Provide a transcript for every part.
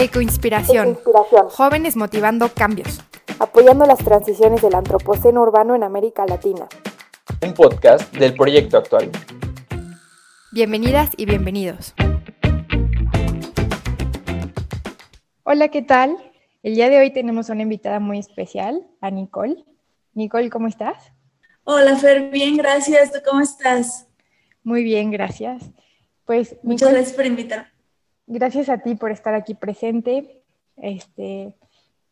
Ecoinspiración. Ecoinspiración. Jóvenes motivando cambios. Apoyando las transiciones del antropoceno urbano en América Latina. Un podcast del proyecto actual. Bienvenidas y bienvenidos. Hola, ¿qué tal? El día de hoy tenemos una invitada muy especial, a Nicole. Nicole, ¿cómo estás? Hola, Fer, bien, gracias. ¿Tú cómo estás? Muy bien, gracias. Pues muchas gracias por invitarme. Gracias a ti por estar aquí presente. Este,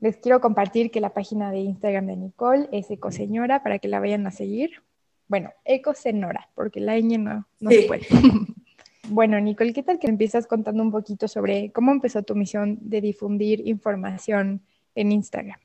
les quiero compartir que la página de Instagram de Nicole es Ecoseñora para que la vayan a seguir. Bueno, Ecosenora, porque la ñ no, no se puede. bueno, Nicole, ¿qué tal que empiezas contando un poquito sobre cómo empezó tu misión de difundir información en Instagram?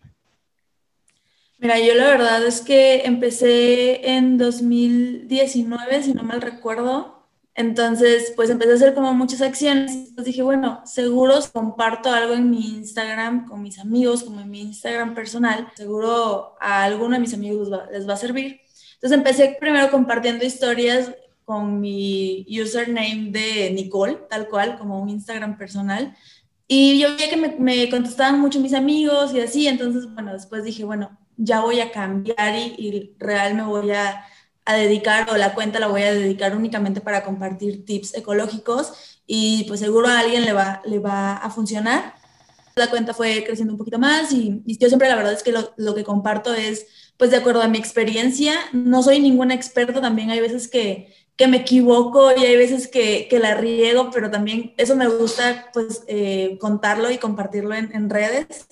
Mira, yo la verdad es que empecé en 2019, si no mal recuerdo, entonces, pues empecé a hacer como muchas acciones. Entonces dije, bueno, seguro comparto algo en mi Instagram con mis amigos, como en mi Instagram personal, seguro a alguno de mis amigos les va, a servir. Entonces empecé primero compartiendo historias con mi username de Nicole, tal cual, como un Instagram personal. Y yo veía que me, contestaban mucho mis amigos y así, entonces, bueno, después dije, bueno, ya voy a cambiar y, y real me voy a a dedicar o la cuenta la voy a dedicar únicamente para compartir tips ecológicos y pues seguro a alguien le va, le va a funcionar. La cuenta fue creciendo un poquito más y, yo siempre la verdad es que lo, lo, que comparto es pues de acuerdo a mi experiencia. No soy ningún experto, también hay veces que, que me equivoco y hay veces que, que, la riego, pero también eso me gusta pues eh, contarlo y compartirlo en, en, redes,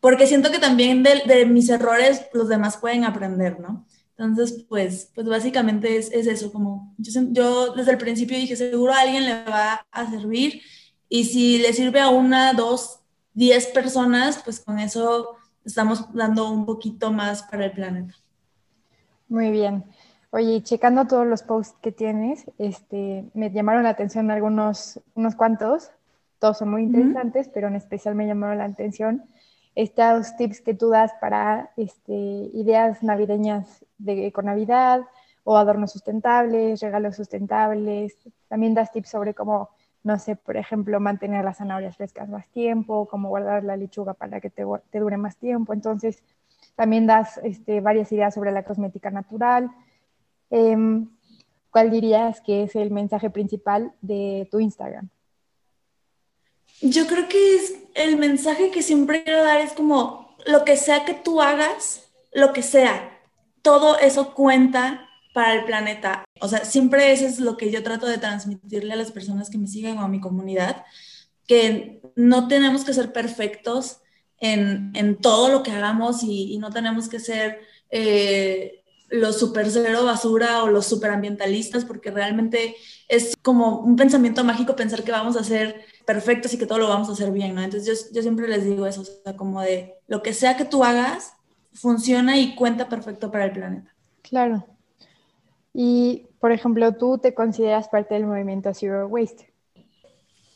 porque siento que también de, de mis errores los demás pueden aprender, ¿no? Entonces, pues, pues básicamente es, es eso, como yo, yo, desde el principio dije, seguro a alguien le va a servir y si le sirve a una, dos, diez personas, pues con eso estamos dando un poquito más para el planeta. Muy bien. Oye, checando todos los posts que tienes, este, me llamaron la atención algunos, unos cuantos, todos son muy interesantes, pero en especial me llamaron la atención estos tips que tú das para este, ideas navideñas de Navidad o adornos sustentables, regalos sustentables. También das tips sobre cómo, no sé, por ejemplo, mantener las zanahorias frescas más tiempo, cómo guardar la lechuga para que te, dure más tiempo. Entonces, también das este, varias ideas sobre la cosmética natural. Em, ¿Cuál dirías que es el mensaje principal de tu Instagram? Yo creo que es el mensaje que siempre quiero dar es como lo que sea que tú hagas, lo que sea, todo eso cuenta para el planeta. O sea, siempre eso es lo que yo trato de transmitirle a las personas que me siguen o a mi comunidad, que no tenemos que ser perfectos en, en todo lo que hagamos y, no tenemos que ser eh, los super cero basura o los super ambientalistas, porque realmente es como un pensamiento mágico pensar que vamos a ser perfectos y que todo lo vamos a hacer bien, ¿no? Entonces yo, yo siempre les digo eso, o sea, como de lo que sea que tú hagas, funciona y cuenta perfecto para el planeta. Claro. Y, por ejemplo, tú te consideras parte del movimiento Zero Waste.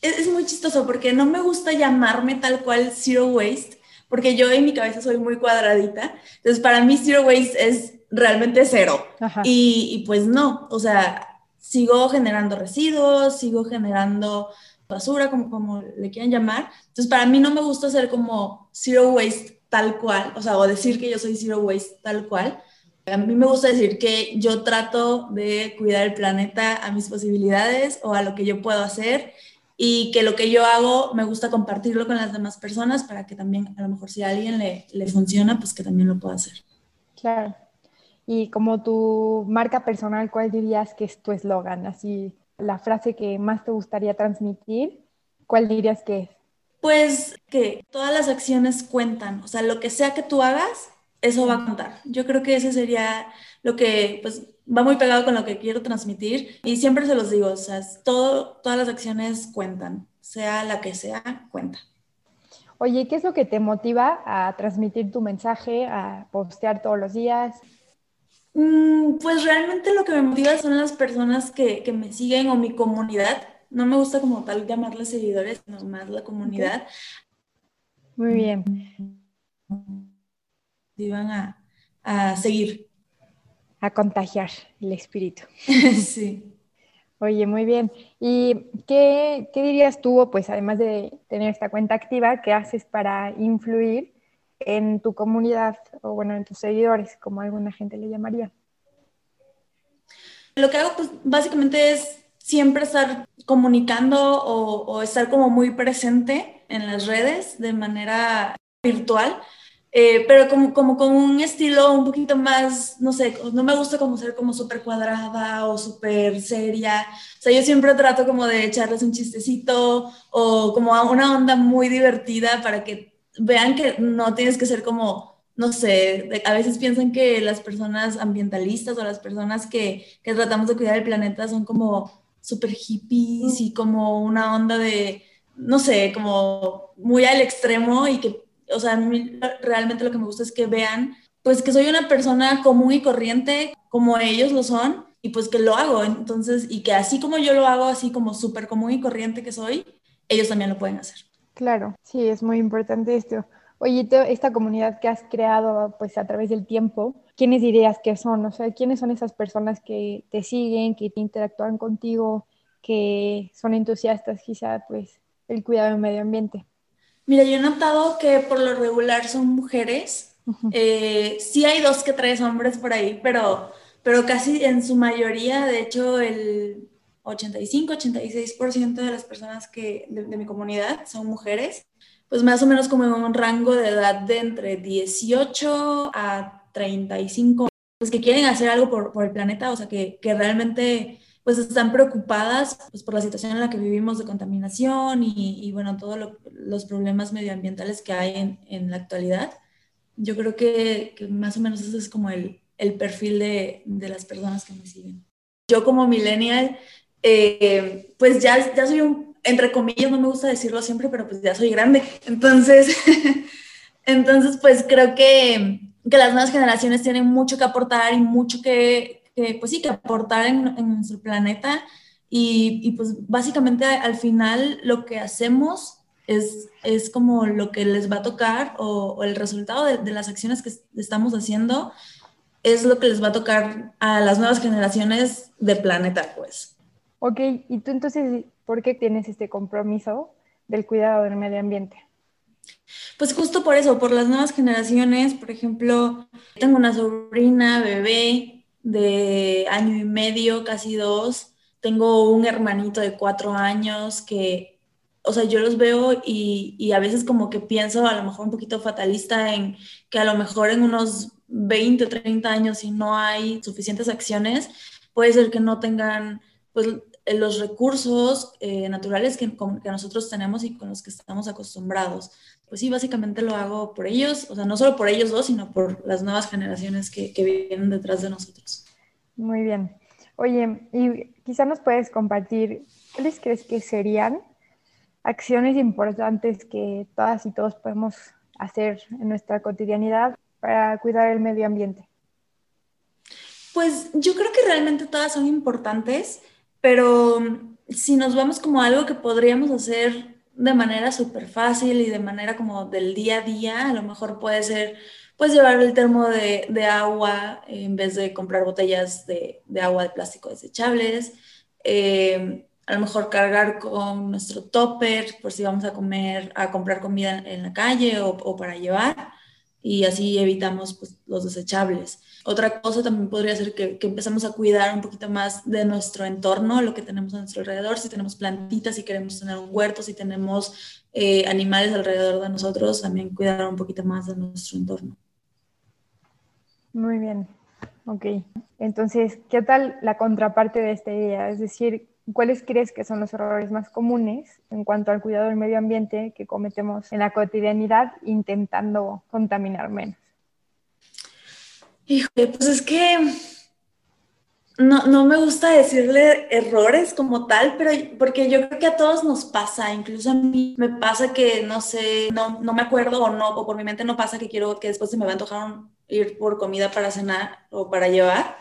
Es, es muy chistoso porque no me gusta llamarme tal cual Zero Waste, porque yo en mi cabeza soy muy cuadradita. Entonces, para mí Zero Waste es realmente cero. Y, y, pues no, o sea, sigo generando residuos, sigo generando basura, como, como le quieran llamar. Entonces, para mí no me gusta ser como zero waste tal cual, o sea, o decir que yo soy zero waste tal cual. A mí me gusta decir que yo trato de cuidar el planeta a mis posibilidades o a lo que yo puedo hacer y que lo que yo hago me gusta compartirlo con las demás personas para que también, a lo mejor si a alguien le, le funciona, pues que también lo pueda hacer. Claro. Y como tu marca personal, ¿cuál dirías que es tu eslogan? Así, la frase que más te gustaría transmitir, ¿cuál dirías que es? Pues que todas las acciones cuentan, o sea, lo que sea que tú hagas, eso va a contar. Yo creo que ese sería lo que, pues, va muy pegado con lo que quiero transmitir y siempre se los digo, o sea, todo, todas las acciones cuentan, sea la que sea, cuenta. Oye, ¿qué es lo que te motiva a transmitir tu mensaje, a postear todos los días? Mm, pues realmente lo que me motiva son las personas que, que, me siguen o mi comunidad. No me gusta como tal llamarles seguidores, sino más la comunidad. Muy bien. Iban a, a seguir. A contagiar el espíritu. sí. Oye, muy bien. ¿Y qué, qué dirías tú, pues además de tener esta cuenta activa, qué haces para influir en tu comunidad o bueno, en tus seguidores, como alguna gente le llamaría? Lo que hago, pues básicamente es siempre estar comunicando o, estar como muy presente en las redes de manera virtual eh, pero como, como con un estilo un poquito más, no sé, no me gusta como ser como súper cuadrada o súper seria. O sea, yo siempre trato como de echarles un chistecito o como una onda muy divertida para que vean que no tienes que ser como, no sé, a veces piensan que las personas ambientalistas o las personas que, tratamos de cuidar el planeta son como súper hippies y como una onda de, no sé, como muy al extremo y que o sea, a mí realmente lo que me gusta es que vean, pues que soy una persona común y corriente como ellos lo son y pues que lo hago. Entonces, y que así como yo lo hago, así como súper común y corriente que soy, ellos también lo pueden hacer. Claro, sí, es muy importante esto. Oye, esta comunidad que has creado pues a través del tiempo, ¿quiénes dirías que son? O sea, ¿quiénes son esas personas que te siguen, que te interactúan contigo, que son entusiastas quizá pues del cuidado del medio ambiente? Mira, yo he notado que por lo regular son mujeres. Eh, sí hay dos que tres hombres por ahí, pero, pero casi en su mayoría, de hecho, el 85-86% de las personas que, de, mi comunidad son mujeres, pues más o menos como en un rango de edad de entre 18 a 35, pues que quieren hacer algo por, por el planeta, o sea, que, que realmente pues están preocupadas pues, por la situación en la que vivimos de contaminación y, bueno, todos los problemas medioambientales que hay en, en la actualidad. Yo creo que, que, más o menos ese es como el, el perfil de, de, las personas que me siguen. Yo como millennial, eh, pues ya, ya soy un, entre comillas, no me gusta decirlo siempre, pero pues ya soy grande. Entonces, entonces pues creo que, que las nuevas generaciones tienen mucho que aportar y mucho que, pues sí, que aportar en, nuestro planeta y, pues básicamente al final lo que hacemos es, es como lo que les va a tocar o, el resultado de, las acciones que estamos haciendo es lo que les va a tocar a las nuevas generaciones de planeta, pues. Ok, y tú entonces, ¿por qué tienes este compromiso del cuidado del medio ambiente? Pues justo por eso, por las nuevas generaciones, por ejemplo, tengo una sobrina, bebé, de año y medio, casi dos. Tengo un hermanito de cuatro años que, o sea, yo los veo y, y, a veces como que pienso a lo mejor un poquito fatalista en que a lo mejor en unos 20 o 30 años, si no hay suficientes acciones, puede ser que no tengan pues los recursos eh, naturales que, que nosotros tenemos y con los que estamos acostumbrados pues sí, básicamente lo hago por ellos, o sea, no solo por ellos dos, sino por las nuevas generaciones que, que vienen detrás de nosotros. Muy bien. Oye, y quizá nos puedes compartir, ¿cuáles crees que serían acciones importantes que todas y todos podemos hacer en nuestra cotidianidad para cuidar el medio ambiente? Pues yo creo que realmente todas son importantes, pero si nos vamos como algo que podríamos hacer de manera súper fácil y de manera como del día a día. A lo mejor puede ser, pues llevar el termo de, de agua en vez de comprar botellas de, de agua de plástico desechables. Eh, a lo mejor cargar con nuestro topper por si vamos a comer, a comprar comida en la calle o para llevar y así evitamos pues, los desechables. Otra cosa también podría ser que, que empezamos a cuidar un poquito más de nuestro entorno, lo que tenemos a nuestro alrededor, si tenemos plantitas, si queremos tener un huerto, si tenemos eh, animales alrededor de nosotros, también cuidar un poquito más de nuestro entorno. Muy bien, ok. Entonces, ¿qué tal la contraparte de esta idea? Es decir, ¿Cuáles crees que son los errores más comunes en cuanto al cuidado del medio ambiente que cometemos en la cotidianidad intentando contaminar menos? Híjole, pues es que no, no, me gusta decirle errores como tal, pero porque yo creo que a todos nos pasa, incluso a mí me pasa que no sé, no, no me acuerdo o no, o por mi mente no pasa que quiero que después se me va a antojar ir por comida para cenar o para llevar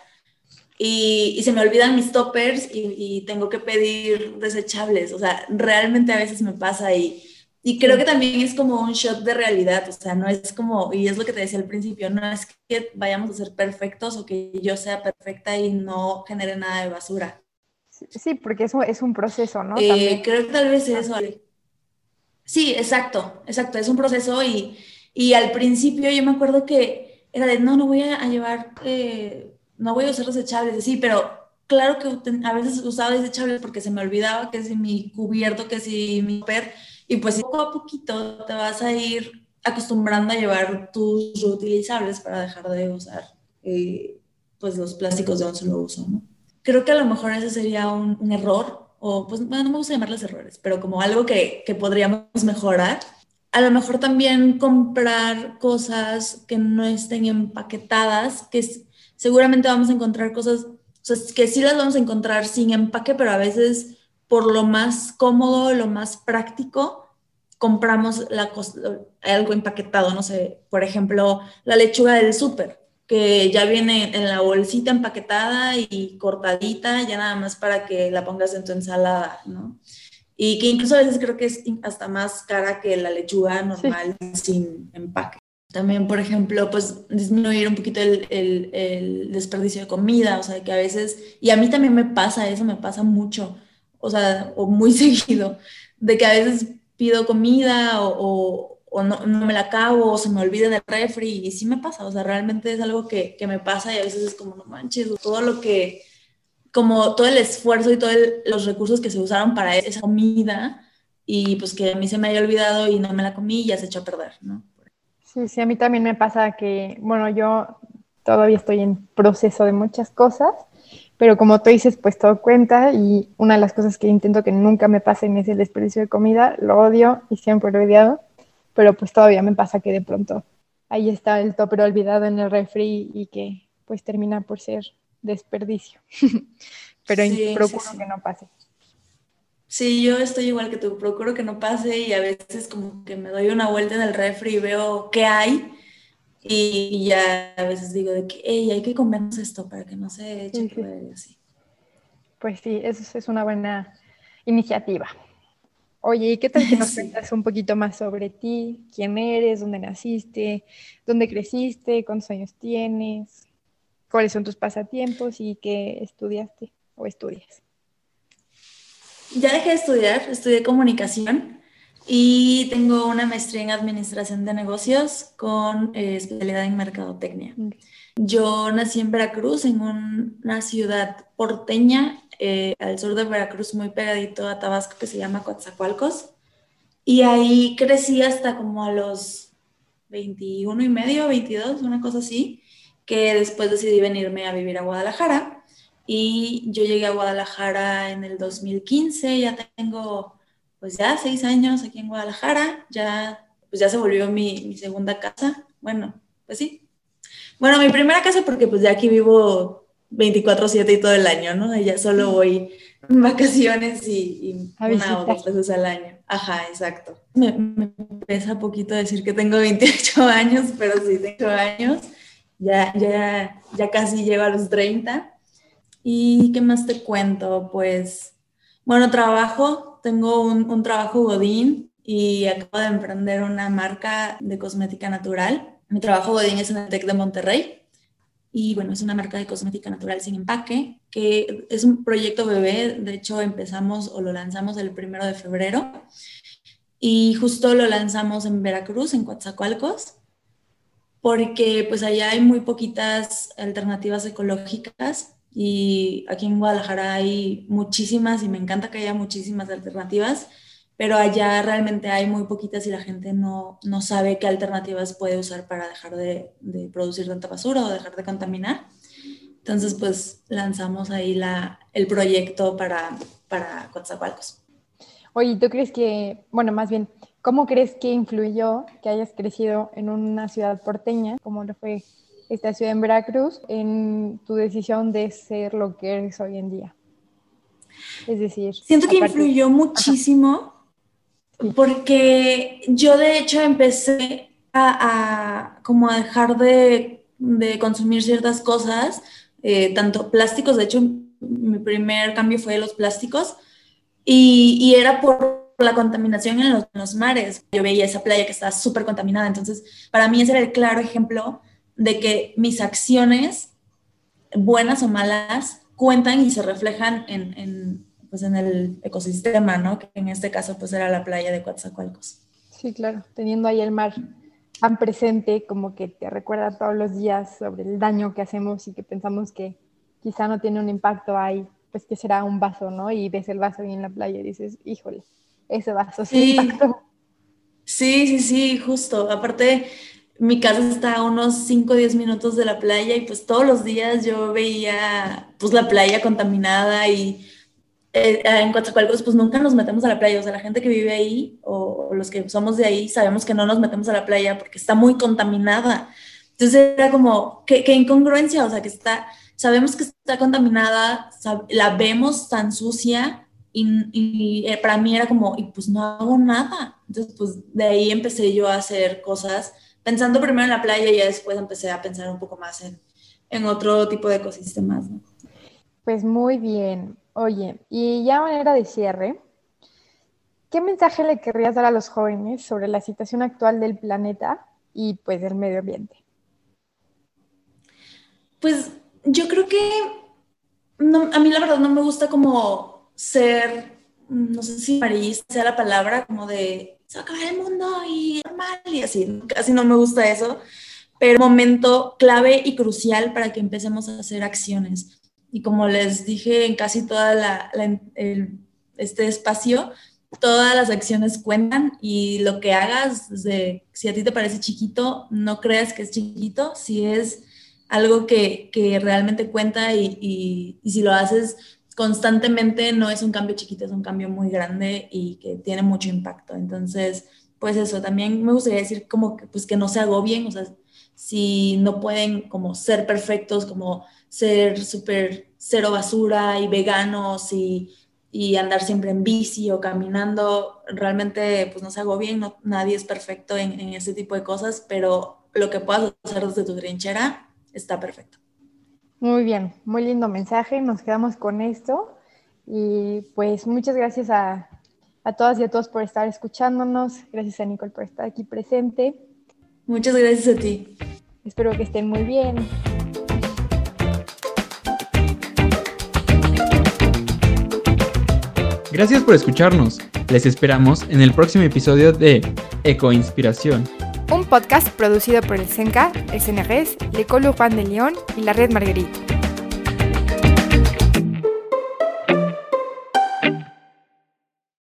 y, se me olvidan mis toppers y, tengo que pedir desechables. O sea, realmente a veces me pasa y, y creo que también es como un shot de realidad. O sea, no es como, y es lo que te decía al principio, no es que vayamos a ser perfectos o que yo sea perfecta y no genere nada de basura. Sí, porque eso es un proceso, ¿no? Eh, creo que tal vez eso. Sí, exacto, exacto, es un proceso y, y, al principio yo me acuerdo que era de, no, no voy a, llevar, eh, no voy a usar desechables, sí, pero claro que a veces usaba desechables porque se me olvidaba que si mi cubierto, que si mi per, y pues poco a poquito te vas a ir acostumbrando a llevar tus reutilizables para dejar de usar eh, pues los plásticos de un solo uso, ¿no? Creo que a lo mejor ese sería un, error, o pues bueno, no me gusta llamarles errores, pero como algo que, que podríamos mejorar. A lo mejor también comprar cosas que no estén empaquetadas, que seguramente vamos a encontrar cosas, o sea, que sí las vamos a encontrar sin empaque, pero a veces por lo más cómodo, lo más práctico, compramos la, algo empaquetado, no sé, por ejemplo, la lechuga del súper, que ya viene en la bolsita empaquetada y cortadita, ya nada más para que la pongas en tu ensalada, ¿no? Y que incluso a veces creo que es hasta más cara que la lechuga normal sin empaque. También, por ejemplo, pues disminuir un poquito el, el, el, desperdicio de comida, o sea, que a veces, y a mí también me pasa eso, me pasa mucho, o sea, o muy seguido, de que a veces pido comida o, o, no, me la acabo o se me olvida en el refri y sí me pasa, o sea, realmente es algo que, que me pasa y a veces es como, no manches, todo lo que, como todo el esfuerzo y todos los recursos que se usaron para esa comida y pues que a mí se me haya olvidado y no me la comí y ya se echó a perder, ¿no? Sí, sí, a mí también me pasa que, bueno, yo todavía estoy en proceso de muchas cosas pero como tú dices, pues todo cuenta y una de las cosas que intento que nunca me pasen es el desperdicio de comida, lo odio y siempre lo he odiado, pero pues todavía me pasa que de pronto ahí está el topper olvidado en el refri y que pues termina por ser desperdicio, pero procuro que no pase. Sí, yo estoy igual que tú, procuro que no pase y a veces como que me doy una vuelta en el refri y veo qué hay y ya a veces digo de que, hey, hay que comernos esto para que no se eche así. Pues sí, eso es una buena iniciativa. Oye, ¿y qué tal que nos cuentas un poquito más sobre ti? ¿Quién eres? ¿Dónde naciste? ¿Dónde creciste? ¿Cuántos años tienes? ¿Cuáles son tus pasatiempos y qué estudiaste o estudias? Ya dejé de estudiar, estudié comunicación y tengo una maestría en administración de negocios con eh, especialidad en mercadotecnia. Yo nací en Veracruz, en una ciudad porteña, eh, al sur de Veracruz, muy pegadito a Tabasco, que se llama Coatzacoalcos. Y ahí crecí hasta como a los 21 y medio, 22, una cosa así, que después decidí venirme a vivir a Guadalajara. Y yo llegué a Guadalajara en el 2015, ya tengo pues ya seis años aquí en Guadalajara, ya, pues ya se volvió mi, mi segunda casa. Bueno, pues sí. Bueno, mi primera casa porque pues ya aquí vivo 24/7 y todo el año, ¿no? Ya solo voy en vacaciones y, una o dos veces al año. Ajá, exacto. Me, me, pesa poquito decir que tengo 28 años, pero sí tengo años. Ya, ya, ya casi llego a los 30. ¿Y qué más te cuento? Pues, bueno, trabajo tengo un, trabajo godín y acabo de emprender una marca de cosmética natural. Mi trabajo godín es en el TEC de Monterrey y bueno, es una marca de cosmética natural sin empaque, que es un proyecto bebé, de hecho empezamos o lo lanzamos el primero de febrero y justo lo lanzamos en Veracruz, en Coatzacoalcos, porque pues allá hay muy poquitas alternativas ecológicas y aquí en Guadalajara hay muchísimas y me encanta que haya muchísimas alternativas, pero allá realmente hay muy poquitas y la gente no, no sabe qué alternativas puede usar para dejar de, de, producir tanta basura o dejar de contaminar. Entonces, pues lanzamos ahí la, el proyecto para, para Coatzacoalcos. Oye, ¿tú crees que, bueno, más bien, ¿cómo crees que influyó que hayas crecido en una ciudad porteña, como lo fue esta ciudad en Veracruz en tu decisión de ser lo que eres hoy en día? Es decir, siento que influyó muchísimo porque yo de hecho empecé a, como a dejar de, de consumir ciertas cosas, eh, tanto plásticos, de hecho mi primer cambio fue de los plásticos y, y era por la contaminación en los, en los, mares. Yo veía esa playa que estaba súper contaminada, entonces para mí ese era el claro ejemplo de que mis acciones, buenas o malas, cuentan y se reflejan en, en, pues en el ecosistema, ¿no? Que en este caso pues era la playa de Coatzacoalcos. Sí, claro, teniendo ahí el mar tan presente como que te recuerda todos los días sobre el daño que hacemos y que pensamos que quizá no tiene un impacto ahí, pues que será un vaso, ¿no? Y ves el vaso ahí en la playa y dices, híjole, ese vaso sí, sí. impactó. Sí, sí, sí, justo. Aparte, mi casa está a unos 5 o 10 minutos de la playa y pues todos los días yo veía pues la playa contaminada y eh, en Coatzacoalcos pues nunca nos metemos a la playa, o sea, la gente que vive ahí o, los que somos de ahí sabemos que no nos metemos a la playa porque está muy contaminada. Entonces era como, qué, qué incongruencia, o sea, que está, sabemos que está contaminada, la vemos tan sucia y, eh, para mí era como, y pues no hago nada. Entonces pues de ahí empecé yo a hacer cosas pensando primero en la playa y ya después empecé a pensar un poco más en, en otro tipo de ecosistemas. Pues muy bien. Oye, y ya a manera de cierre, ¿qué mensaje le querrías dar a los jóvenes sobre la situación actual del planeta y pues del medio ambiente? Pues yo creo que no, a mí la verdad no me gusta como ser, no sé si amarillista sea la palabra, como de se va a acabar el mundo y normal y así, casi no me gusta eso, pero momento clave y crucial para que empecemos a hacer acciones. Y como les dije en casi toda la, este espacio, todas las acciones cuentan y lo que hagas, si a ti te parece chiquito, no creas que es chiquito, si es algo que, que realmente cuenta y, y si lo haces constantemente no es un cambio chiquito, es un cambio muy grande y que tiene mucho impacto. Entonces, pues eso, también me gustaría decir como que, pues que no se agobien, o sea, si no pueden como ser perfectos, como ser súper cero basura y veganos y, y, andar siempre en bici o caminando, realmente pues no se agobien, no, nadie es perfecto en, en ese tipo de cosas, pero lo que puedas hacer desde tu trinchera está perfecto. Muy bien, muy lindo mensaje. Nos quedamos con esto. Y pues muchas gracias a, a todas y a todos por estar escuchándonos. Gracias a Nicole por estar aquí presente. Muchas gracias a ti. Espero que estén muy bien. Gracias por escucharnos. Les esperamos en el próximo episodio de Eco Inspiración un podcast producido por el CENCA, el CNRS, l'École Urbaine de Lyon y la Red Marguerite.